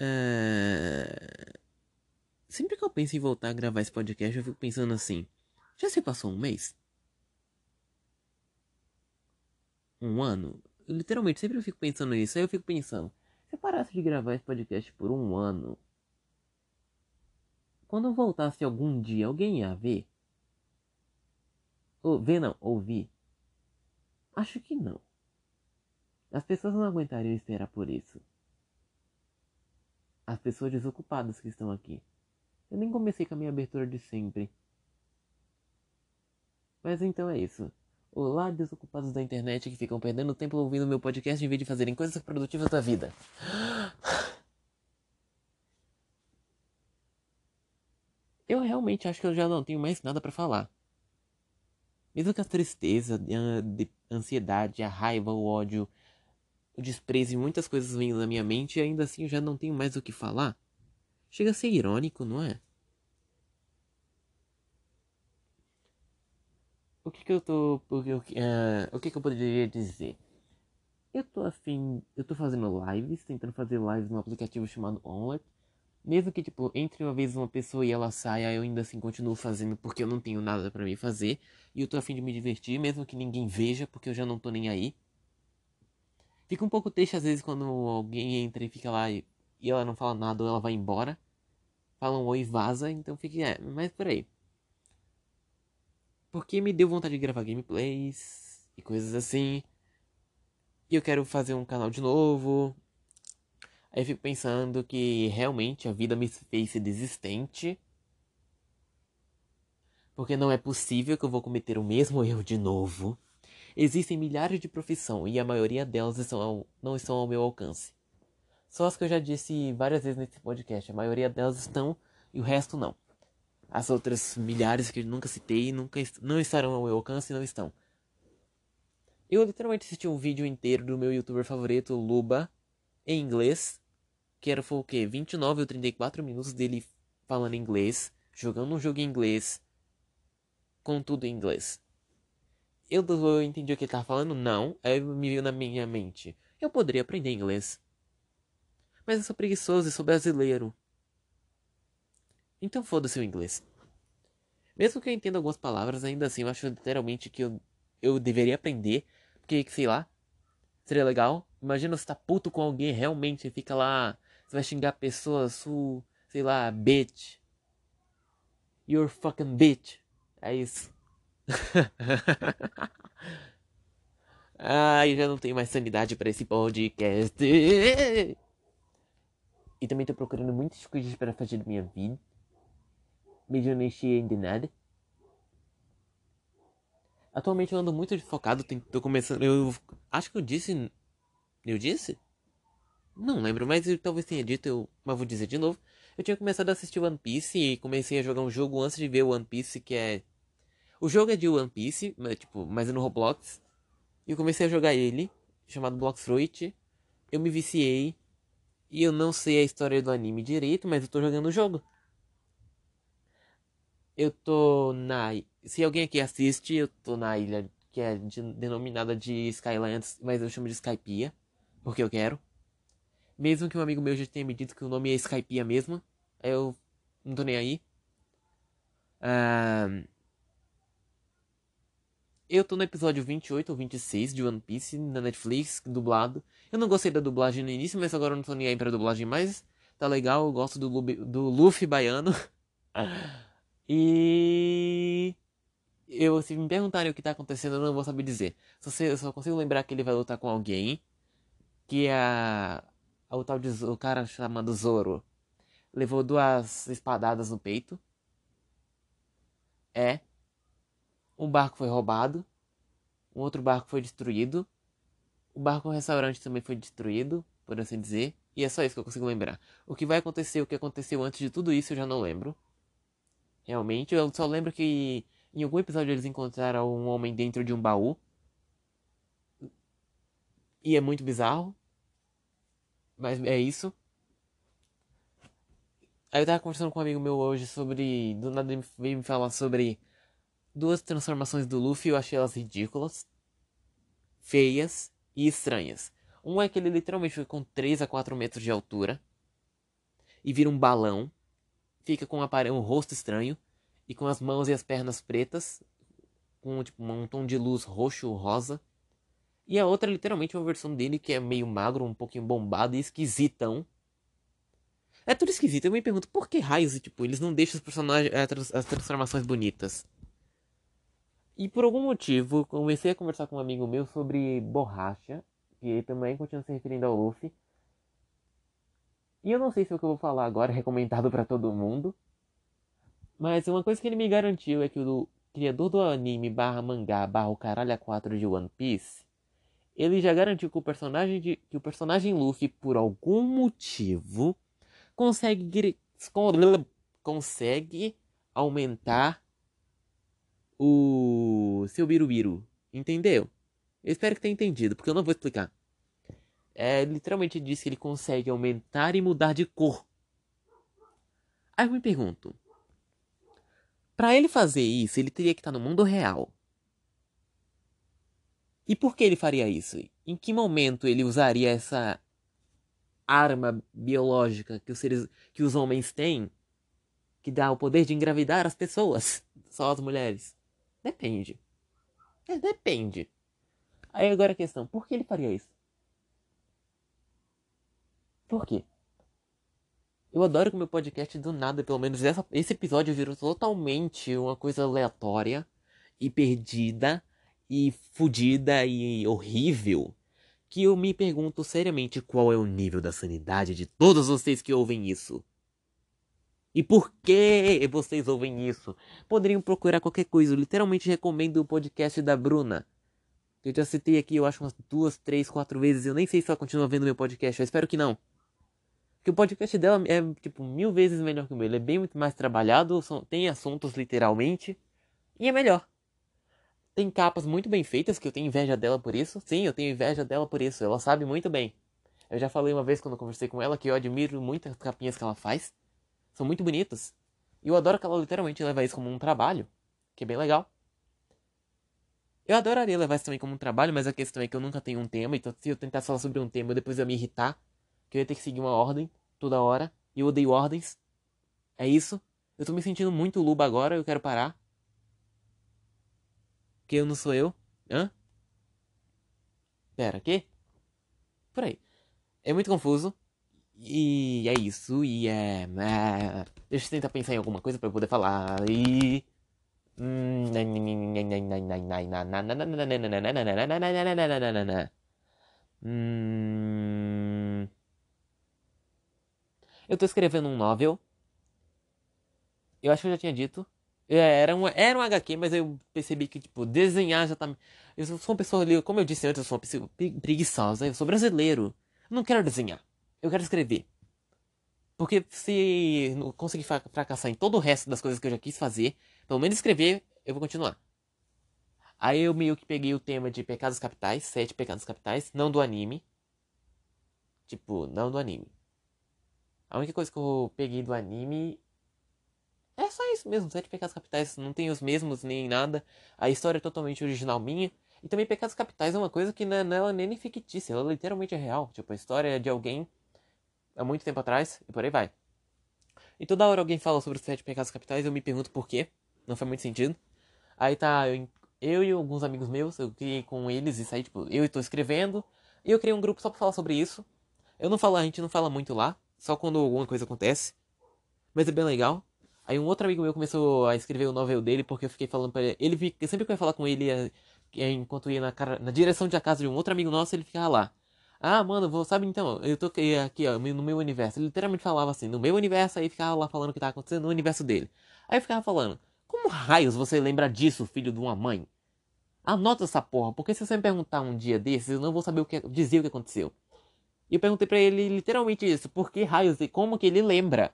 É... Sempre que eu penso em voltar a gravar esse podcast, eu fico pensando assim: já se passou um mês? Um ano? Eu, literalmente, sempre eu fico pensando nisso. Aí eu fico pensando: se eu parasse de gravar esse podcast por um ano, quando eu voltasse algum dia, alguém ia ver? Ou ver não, ouvir? Acho que não. As pessoas não aguentariam esperar por isso. As pessoas desocupadas que estão aqui. Eu nem comecei com a minha abertura de sempre. Mas então é isso. Olá, desocupados da internet que ficam perdendo tempo ouvindo meu podcast em vez de fazerem coisas produtivas da vida. Eu realmente acho que eu já não tenho mais nada para falar. Mesmo que a tristeza, a ansiedade, a raiva, o ódio, o desprezo e muitas coisas venham na minha mente, ainda assim eu já não tenho mais o que falar. Chega a ser irônico, não é? O que que eu tô. O que, uh, o que que eu poderia dizer? Eu tô afim. Eu tô fazendo lives, tentando fazer lives no aplicativo chamado Onlet. Mesmo que, tipo, entre uma vez uma pessoa e ela saia, eu ainda assim continuo fazendo porque eu não tenho nada para me fazer. E eu tô afim de me divertir, mesmo que ninguém veja, porque eu já não tô nem aí. Fica um pouco triste às vezes quando alguém entra e fica lá e, e ela não fala nada ou ela vai embora. Fala um oi e vaza, então fica, é, mas por aí. Porque me deu vontade de gravar gameplays e coisas assim. E eu quero fazer um canal de novo. Aí eu fico pensando que realmente a vida me fez ser desistente. Porque não é possível que eu vou cometer o mesmo erro de novo. Existem milhares de profissões e a maioria delas estão ao, não estão ao meu alcance. Só as que eu já disse várias vezes nesse podcast. A maioria delas estão e o resto não. As outras milhares que eu nunca citei nunca não estarão ao meu alcance e não estão. Eu literalmente assisti um vídeo inteiro do meu youtuber favorito, Luba, em inglês, que era foi o quê? 29 ou 34 minutos dele falando inglês, jogando um jogo em inglês, com tudo em inglês. Eu, eu entendi o que ele tava falando? Não. Aí me veio na minha mente. Eu poderia aprender inglês. Mas eu sou preguiçoso e sou brasileiro. Então foda-se o inglês. Mesmo que eu entenda algumas palavras, ainda assim eu acho literalmente que eu, eu deveria aprender. Porque, sei lá, seria legal. Imagina você tá puto com alguém realmente e fica lá. Você vai xingar pessoas, su, sei lá, bitch. You're fucking bitch. É isso. Ai, já não tenho mais sanidade para esse podcast. E também tô procurando muitas coisas para fazer da minha vida. Eu não sei ainda nada. Atualmente eu ando muito focado, tô começando. Eu acho que eu disse. Eu disse? Não lembro, mas eu talvez tenha dito, eu, mas vou dizer de novo. Eu tinha começado a assistir One Piece e comecei a jogar um jogo antes de ver One Piece, que é. O jogo é de One Piece, mas, tipo, mas é no Roblox. E eu comecei a jogar ele, chamado Blox Fruit. Eu me viciei. E eu não sei a história do anime direito, mas eu tô jogando o jogo. Eu tô na. Se alguém aqui assiste, eu tô na ilha que é de, denominada de Skylands, mas eu chamo de Skypiea, porque eu quero. Mesmo que um amigo meu já tenha me dito que o nome é Skypiea mesmo, eu não tô nem aí. Uh, eu tô no episódio 28 ou 26 de One Piece na Netflix, dublado. Eu não gostei da dublagem no início, mas agora eu não tô nem aí pra dublagem mais. Tá legal, eu gosto do, do Luffy baiano. E eu, se me perguntarem o que tá acontecendo, eu não vou saber dizer. Só, sei, eu só consigo lembrar que ele vai lutar com alguém. Que é a o tal de o cara chamado Zoro levou duas espadadas no peito. É. Um barco foi roubado. Um outro barco foi destruído. O barco restaurante também foi destruído, por assim dizer. E é só isso que eu consigo lembrar. O que vai acontecer, o que aconteceu antes de tudo isso, eu já não lembro. Realmente, eu só lembro que em algum episódio eles encontraram um homem dentro de um baú. E é muito bizarro. Mas é isso. Aí eu tava conversando com um amigo meu hoje sobre. Do nada ele veio me falar sobre duas transformações do Luffy. Eu achei elas ridículas, feias e estranhas. Um é que ele literalmente foi com 3 a 4 metros de altura. e vira um balão. Fica com um, um rosto estranho e com as mãos e as pernas pretas, com tipo, um tom de luz roxo rosa. E a outra é literalmente uma versão dele que é meio magro, um pouquinho bombado e esquisitão. É tudo esquisito. Eu me pergunto por que raios, tipo, eles não deixam os personagens, as transformações bonitas. E por algum motivo, comecei a conversar com um amigo meu sobre borracha, que também continua se referindo ao Luffy. E eu não sei se é o que eu vou falar agora é recomendado para todo mundo. Mas uma coisa que ele me garantiu é que o criador do anime barra mangá barra o caralho a 4 de One Piece, ele já garantiu que o personagem de, que o personagem Luffy, por algum motivo, consegue consegue aumentar o seu birubiru. Entendeu? Eu espero que tenha entendido, porque eu não vou explicar. É, literalmente diz que ele consegue aumentar e mudar de cor. Aí eu me pergunto, para ele fazer isso, ele teria que estar no mundo real. E por que ele faria isso? Em que momento ele usaria essa arma biológica que os seres, que os homens têm, que dá o poder de engravidar as pessoas, só as mulheres? Depende. É, depende. Aí agora a questão, por que ele faria isso? Por quê? Eu adoro que meu podcast do nada, pelo menos essa, esse episódio virou totalmente uma coisa aleatória e perdida e fodida e horrível. Que eu me pergunto seriamente qual é o nível da sanidade de todos vocês que ouvem isso. E por que vocês ouvem isso? Poderiam procurar qualquer coisa. Eu literalmente recomendo o podcast da Bruna. Eu já citei aqui, eu acho, umas duas, três, quatro vezes. Eu nem sei se ela continua vendo meu podcast. Eu espero que não. Porque o podcast dela é, tipo, mil vezes melhor que o meu. Ele é bem muito mais trabalhado, tem assuntos literalmente. E é melhor. Tem capas muito bem feitas, que eu tenho inveja dela por isso. Sim, eu tenho inveja dela por isso. Ela sabe muito bem. Eu já falei uma vez quando eu conversei com ela que eu admiro muito as capinhas que ela faz. São muito bonitas. E eu adoro que ela literalmente leva isso como um trabalho. Que é bem legal. Eu adoraria levar isso também como um trabalho, mas a questão é que eu nunca tenho um tema. Então se eu tentar falar sobre um tema, depois eu me irritar que eu ia ter que seguir uma ordem toda hora. E eu odeio ordens. É isso. Eu tô me sentindo muito luba agora, eu quero parar. Que eu não sou eu. Hã? Pera, quê? Por aí. É muito confuso. E é isso. E é. é... Deixa eu tentar pensar em alguma coisa pra eu poder falar. E. Hum... Eu tô escrevendo um novel. Eu acho que eu já tinha dito. É, era um, era um HQ, mas eu percebi que, tipo, desenhar já tá. Eu sou uma pessoa como eu disse antes, eu sou uma pessoa preguiçosa. Eu sou brasileiro. Eu não quero desenhar. Eu quero escrever. Porque se conseguir fracassar em todo o resto das coisas que eu já quis fazer, pelo menos escrever, eu vou continuar. Aí eu meio que peguei o tema de pecados capitais, sete pecados capitais, não do anime. Tipo, não do anime. A única coisa que eu peguei do anime é só isso mesmo, Sete Pecados Capitais não tem os mesmos nem nada. A história é totalmente original minha. E também Pecados Capitais é uma coisa que não, não é nem fictícia, ela literalmente é real. Tipo, a história é de alguém há muito tempo atrás e por aí vai. E toda hora alguém fala sobre os Sete Pecados Capitais eu me pergunto por quê. Não faz muito sentido. Aí tá, eu, eu e alguns amigos meus, eu criei com eles isso aí, tipo, eu estou escrevendo. E eu criei um grupo só pra falar sobre isso. Eu não falo, a gente não fala muito lá, só quando alguma coisa acontece. Mas é bem legal. Aí um outro amigo meu começou a escrever o novel dele porque eu fiquei falando pra ele. Ele sempre que eu ia falar com ele, é, enquanto ia na, na direção de a casa de um outro amigo nosso, ele ficava lá. Ah, mano, vou, sabe então, eu tô aqui, ó, no meu universo. Ele literalmente falava assim, no meu universo, aí ficava lá falando o que tava acontecendo no universo dele. Aí ficava falando, como raios você lembra disso, filho de uma mãe? Anota essa porra, porque se você me perguntar um dia desses, eu não vou saber o que dizer o que aconteceu. E eu perguntei para ele literalmente isso, por que raios e como que ele lembra?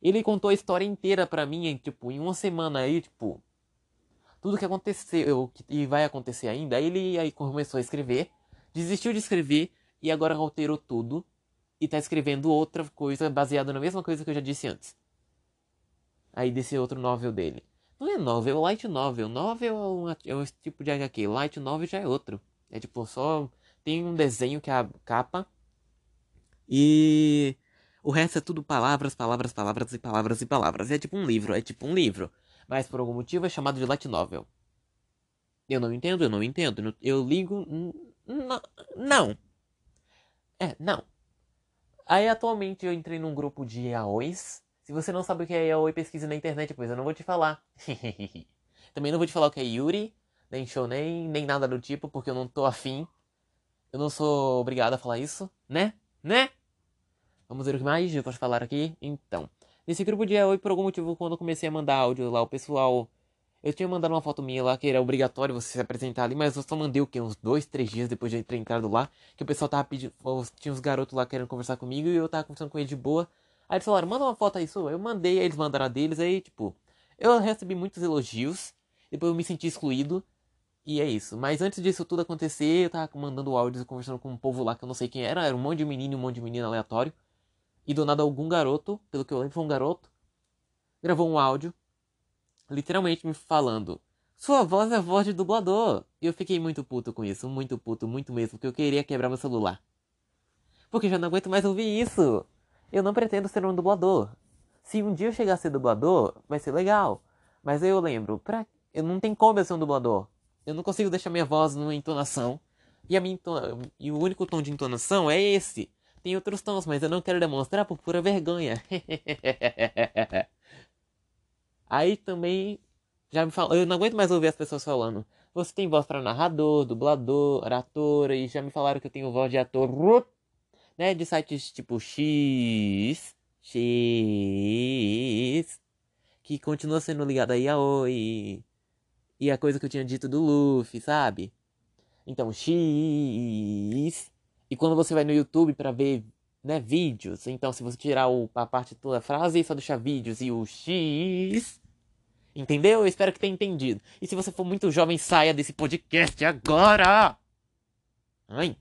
Ele contou a história inteira para mim, em, tipo, em uma semana aí, tipo, tudo que aconteceu e vai acontecer ainda. Aí ele aí começou a escrever, desistiu de escrever e agora alterou tudo e tá escrevendo outra coisa baseada na mesma coisa que eu já disse antes. Aí desse outro novel dele. Não é novel, é light novel. Novel é um, é um tipo de HQ, light novel já é outro. É tipo, só tem um desenho que é a capa e O resto é tudo palavras, palavras, palavras e palavras e palavras. É tipo um livro, é tipo um livro. Mas por algum motivo é chamado de light novel. Eu não entendo, eu não entendo. Eu ligo. Não. É, não. Aí atualmente eu entrei num grupo de yaois. Se você não sabe o que é yaoi, pesquise na internet, pois eu não vou te falar. Também não vou te falar o que é Yuri, nem Shonen, nem nada do tipo, porque eu não tô afim. Eu não sou obrigado a falar isso, né? Né? Vamos ver o que mais eu posso falar aqui. Então, nesse grupo de yaoi, por algum motivo, quando eu comecei a mandar áudio lá, o pessoal eu tinha mandado uma foto minha lá que era obrigatório você se apresentar ali, mas eu só mandei o que? Uns dois, três dias depois de ter entrado lá. Que o pessoal tava pedindo. Tinha uns garotos lá querendo conversar comigo e eu tava conversando com eles de boa. Aí eles falaram, manda uma foto aí sua. Eu mandei, aí eles mandaram a deles, aí, tipo. Eu recebi muitos elogios. Depois eu me senti excluído. E é isso. Mas antes disso tudo acontecer, eu tava mandando áudios conversando com um povo lá que eu não sei quem era. Era um monte de menino e um monte de menina aleatório. E do nada algum garoto, pelo que eu lembro, foi um garoto. Gravou um áudio literalmente me falando: Sua voz é voz de dublador. E eu fiquei muito puto com isso, muito puto, muito mesmo, porque eu queria quebrar meu celular. Porque já não aguento mais ouvir isso. Eu não pretendo ser um dublador. Se um dia eu chegar a ser dublador, vai ser legal. Mas eu lembro, pra... eu não tem como eu ser um dublador. Eu não consigo deixar minha voz numa entonação. E, a minha entona... e o único tom de entonação é esse. Tem outros tons, mas eu não quero demonstrar por pura vergonha. Aí também já me falou, eu não aguento mais ouvir as pessoas falando. Você tem voz para narrador, dublador, ator, e já me falaram que eu tenho voz de ator, né, de sites tipo X, X, que continua sendo ligado a Yaoi, e a coisa que eu tinha dito do Luffy, sabe? Então, X, e quando você vai no YouTube para ver né, vídeos. Então, se você tirar o, a parte toda da frase e só deixar vídeos e o X. Entendeu? Eu espero que tenha entendido. E se você for muito jovem, saia desse podcast agora! Ai.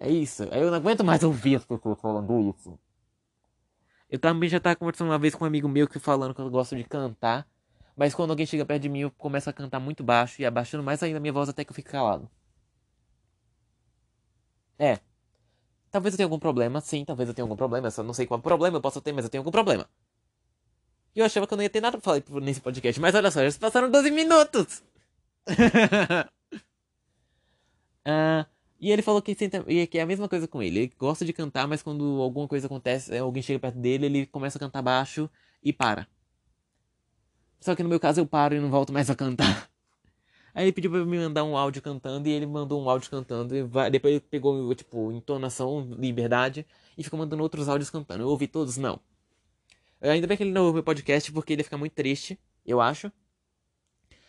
É isso. Eu não aguento mais ouvir as pessoas falando isso. Eu também já tava conversando uma vez com um amigo meu que falando que eu gosto de cantar. Mas quando alguém chega perto de mim, eu começo a cantar muito baixo e abaixando mais ainda a minha voz até que eu fico calado. É, Talvez eu tenha algum problema, sim, talvez eu tenha algum problema. Eu só não sei qual problema eu posso ter, mas eu tenho algum problema. Eu achava que eu não ia ter nada pra falar nesse podcast, mas olha só, já se passaram 12 minutos! uh, e ele falou que, senta, que é a mesma coisa com ele. Ele gosta de cantar, mas quando alguma coisa acontece, alguém chega perto dele, ele começa a cantar baixo e para. Só que no meu caso eu paro e não volto mais a cantar. Aí ele pediu pra me mandar um áudio cantando e ele mandou um áudio cantando. E vai, depois ele pegou, tipo, entonação, liberdade e ficou mandando outros áudios cantando. Eu ouvi todos? Não. Ainda bem que ele não ouve meu podcast porque ele fica muito triste, eu acho.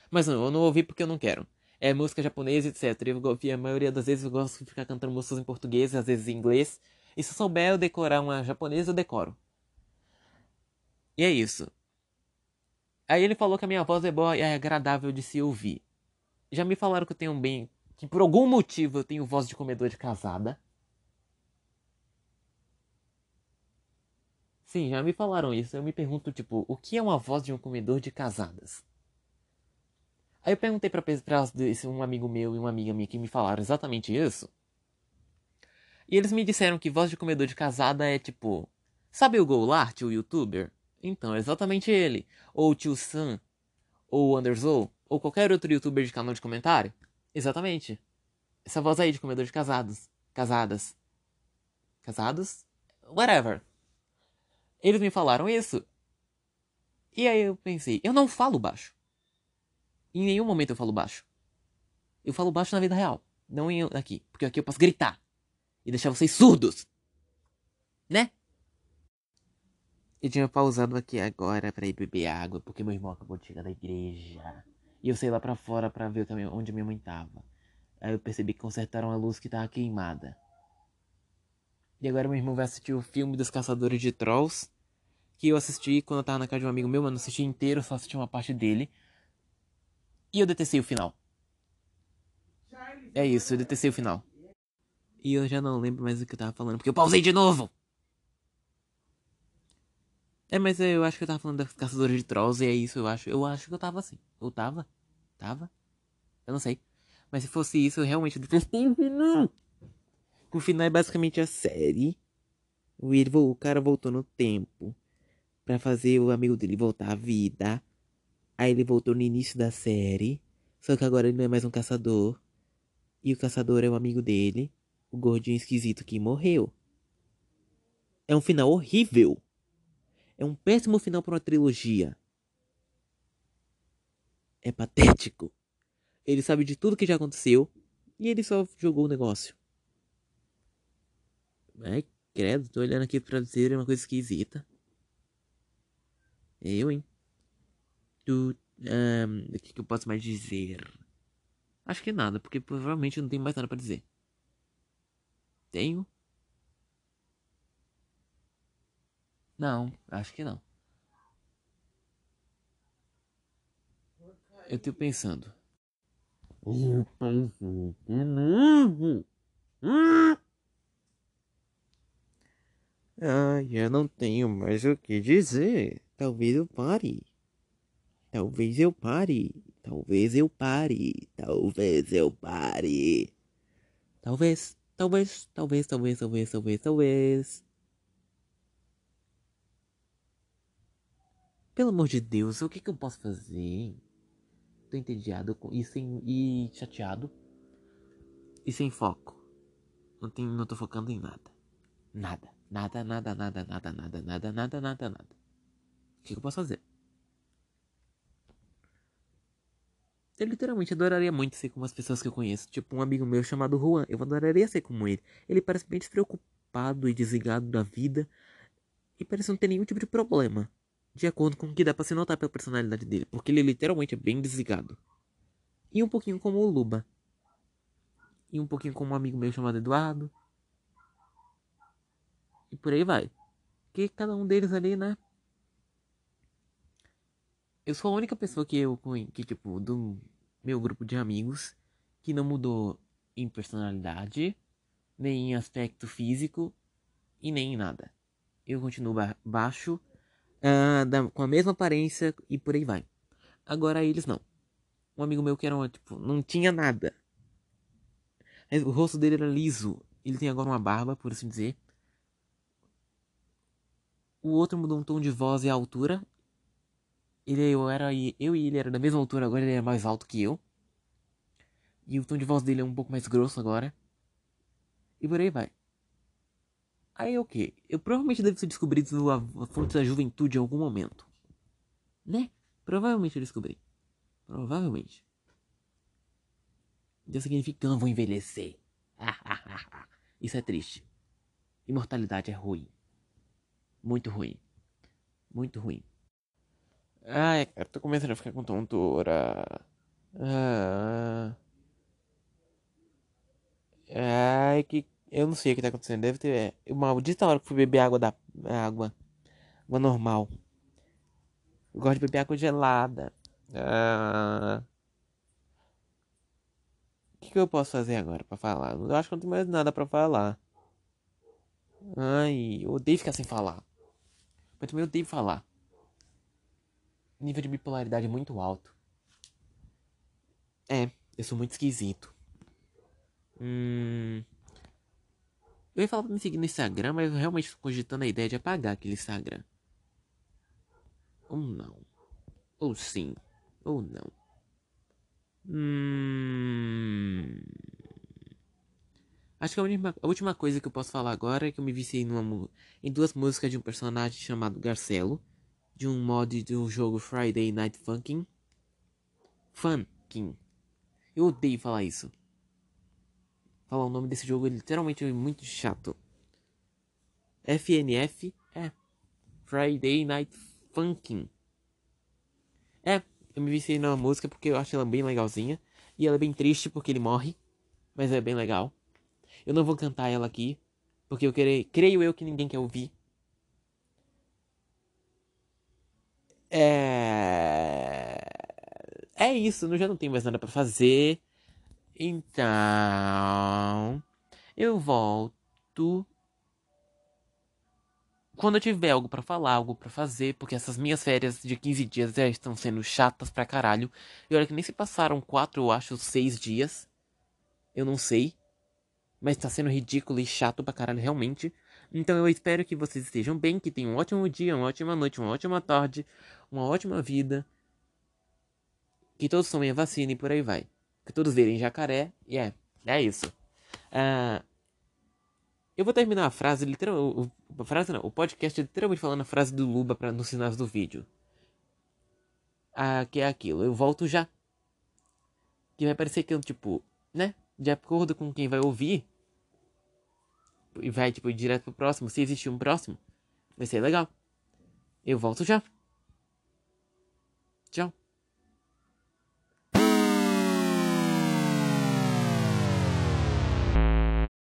Mas não, eu não ouvi porque eu não quero. É música japonesa, etc. Eu, a maioria das vezes eu gosto de ficar cantando músicas em português, às vezes em inglês. E se eu souber eu decorar uma japonesa, eu decoro. E é isso. Aí ele falou que a minha voz é boa e é agradável de se ouvir. Já me falaram que eu tenho bem. Que por algum motivo eu tenho voz de comedor de casada. Sim, já me falaram isso. Eu me pergunto, tipo, o que é uma voz de um comedor de casadas? Aí eu perguntei pra, pra um amigo meu e uma amiga minha que me falaram exatamente isso. E eles me disseram que voz de comedor de casada é tipo. Sabe o Golart, o youtuber? Então, é exatamente ele. Ou o tio Sam. Ou o Anderson ou qualquer outro youtuber de canal de comentário? Exatamente. Essa voz aí de comedor de casados. Casadas. Casados? Whatever. Eles me falaram isso. E aí eu pensei, eu não falo baixo. Em nenhum momento eu falo baixo. Eu falo baixo na vida real. Não em aqui. Porque aqui eu posso gritar. E deixar vocês surdos. Né? Eu tinha pausado aqui agora para ir beber água, porque meu irmão acabou de chegar da igreja. E eu saí lá para fora para ver onde minha mãe tava. Aí eu percebi que consertaram a luz que tava queimada. E agora meu irmão vai assistir o filme dos Caçadores de Trolls. Que eu assisti quando eu tava na casa de um amigo meu, mas não assisti inteiro, só assisti uma parte dele. E eu detestei o final. É isso, eu detestei o final. E eu já não lembro mais o que eu tava falando, porque eu pausei de novo! É, mas eu acho que eu tava falando das caçadoras de trolls e é isso, eu acho. Eu acho que eu tava assim. Eu tava? Tava? Eu não sei. Mas se fosse isso, eu realmente detestei o final. O final é basicamente a série Ele, o cara voltou no tempo para fazer o amigo dele voltar à vida. Aí ele voltou no início da série. Só que agora ele não é mais um caçador. E o caçador é o amigo dele. O gordinho esquisito que morreu. É um final horrível. É um péssimo final para uma trilogia. É patético. Ele sabe de tudo que já aconteceu. E ele só jogou o negócio. Ai, credo, tô olhando aqui pra dizer uma coisa esquisita. Eu, hein? Tu. Um, o que, que eu posso mais dizer? Acho que nada, porque provavelmente não tenho mais nada para dizer. Tenho? Não, acho que não. Eu tô pensando. Ah, eu não tenho mais o que dizer. Talvez eu pare. Talvez eu pare. Talvez eu pare. Talvez eu pare. Talvez, talvez, talvez, talvez, talvez, talvez, talvez. Pelo amor de Deus, o que, que eu posso fazer? Tô entediado e, sem, e chateado. E sem foco. Não, tem, não tô focando em nada. Nada. Nada, nada, nada, nada, nada, nada, nada, nada, nada. O que, eu posso fazer? Eu literalmente adoraria muito ser como as pessoas que eu conheço. Tipo, um amigo meu chamado Juan. Eu adoraria ser como ele. Ele parece bem despreocupado e desligado da vida. E parece não ter nenhum tipo de problema. De acordo com o que dá pra se notar pela personalidade dele. Porque ele literalmente é bem desligado. E um pouquinho como o Luba. E um pouquinho como um amigo meu chamado Eduardo. E por aí vai. Que cada um deles ali, né? Eu sou a única pessoa que eu que tipo do meu grupo de amigos que não mudou em personalidade, nem em aspecto físico e nem em nada. Eu continuo ba baixo, uh, da, com a mesma aparência e por aí vai. Agora eles não. Um amigo meu que era tipo, não tinha nada. O rosto dele era liso. Ele tem agora uma barba, por assim dizer. O outro mudou um tom de voz e a altura. Ele eu era eu e ele era da mesma altura, agora ele é mais alto que eu. E o tom de voz dele é um pouco mais grosso agora. E por aí vai. Aí o okay, que? Eu provavelmente devo ter descobrido a, fonte da juventude em algum momento. Né? Provavelmente eu descobri. Provavelmente. Então significa que eu não vou envelhecer. Isso é triste. Imortalidade é ruim. Muito ruim. Muito ruim. Ai, cara, tô começando a ficar com tontura. Ah. Ai, que. Eu não sei o que tá acontecendo. Deve ter. É, maldita hora que fui beber água da. Água. Água normal. Eu gosto de beber água gelada. Ah. O que, que eu posso fazer agora pra falar? Eu acho que não tem mais nada pra falar. Ai, eu odeio ficar sem falar. Mas também eu odeio falar. O nível de bipolaridade é muito alto. É, eu sou muito esquisito. Hum. Eu ia falar pra me seguir no Instagram, mas eu realmente tô cogitando a ideia de apagar aquele Instagram. Ou não. Ou sim. Ou não. Hum. Acho que a, última, a última coisa que eu posso falar agora é que eu me viciei numa, em duas músicas de um personagem chamado Garcelo, de um mod do jogo Friday Night Funkin'. Funkin'. Eu odeio falar isso. Falar o nome desse jogo é literalmente muito chato. FNF é Friday Night Funkin'. É, eu me viciei numa música porque eu acho ela bem legalzinha. E ela é bem triste porque ele morre. Mas é bem legal. Eu não vou cantar ela aqui, porque eu querer, creio eu que ninguém quer ouvir. É É isso, eu já não tenho mais nada para fazer. Então, eu volto quando eu tiver algo para falar, algo para fazer, porque essas minhas férias de 15 dias já estão sendo chatas pra caralho. E olha que nem se passaram 4, eu acho, 6 dias. Eu não sei. Mas tá sendo ridículo e chato pra caralho, realmente. Então eu espero que vocês estejam bem, que tenham um ótimo dia, uma ótima noite, uma ótima tarde, uma ótima vida. Que todos tomem a vacina e por aí vai. Que todos verem jacaré. E é, é isso. Uh, eu vou terminar a frase, literal, a frase não, o podcast literalmente falando a frase do Luba pra, nos sinais do vídeo. Ah, que é aquilo, eu volto já. Que vai parecer que eu, tipo, né? De acordo com quem vai ouvir. E vai, tipo, direto pro próximo. Se existir um próximo, vai ser legal. Eu volto já. Tchau.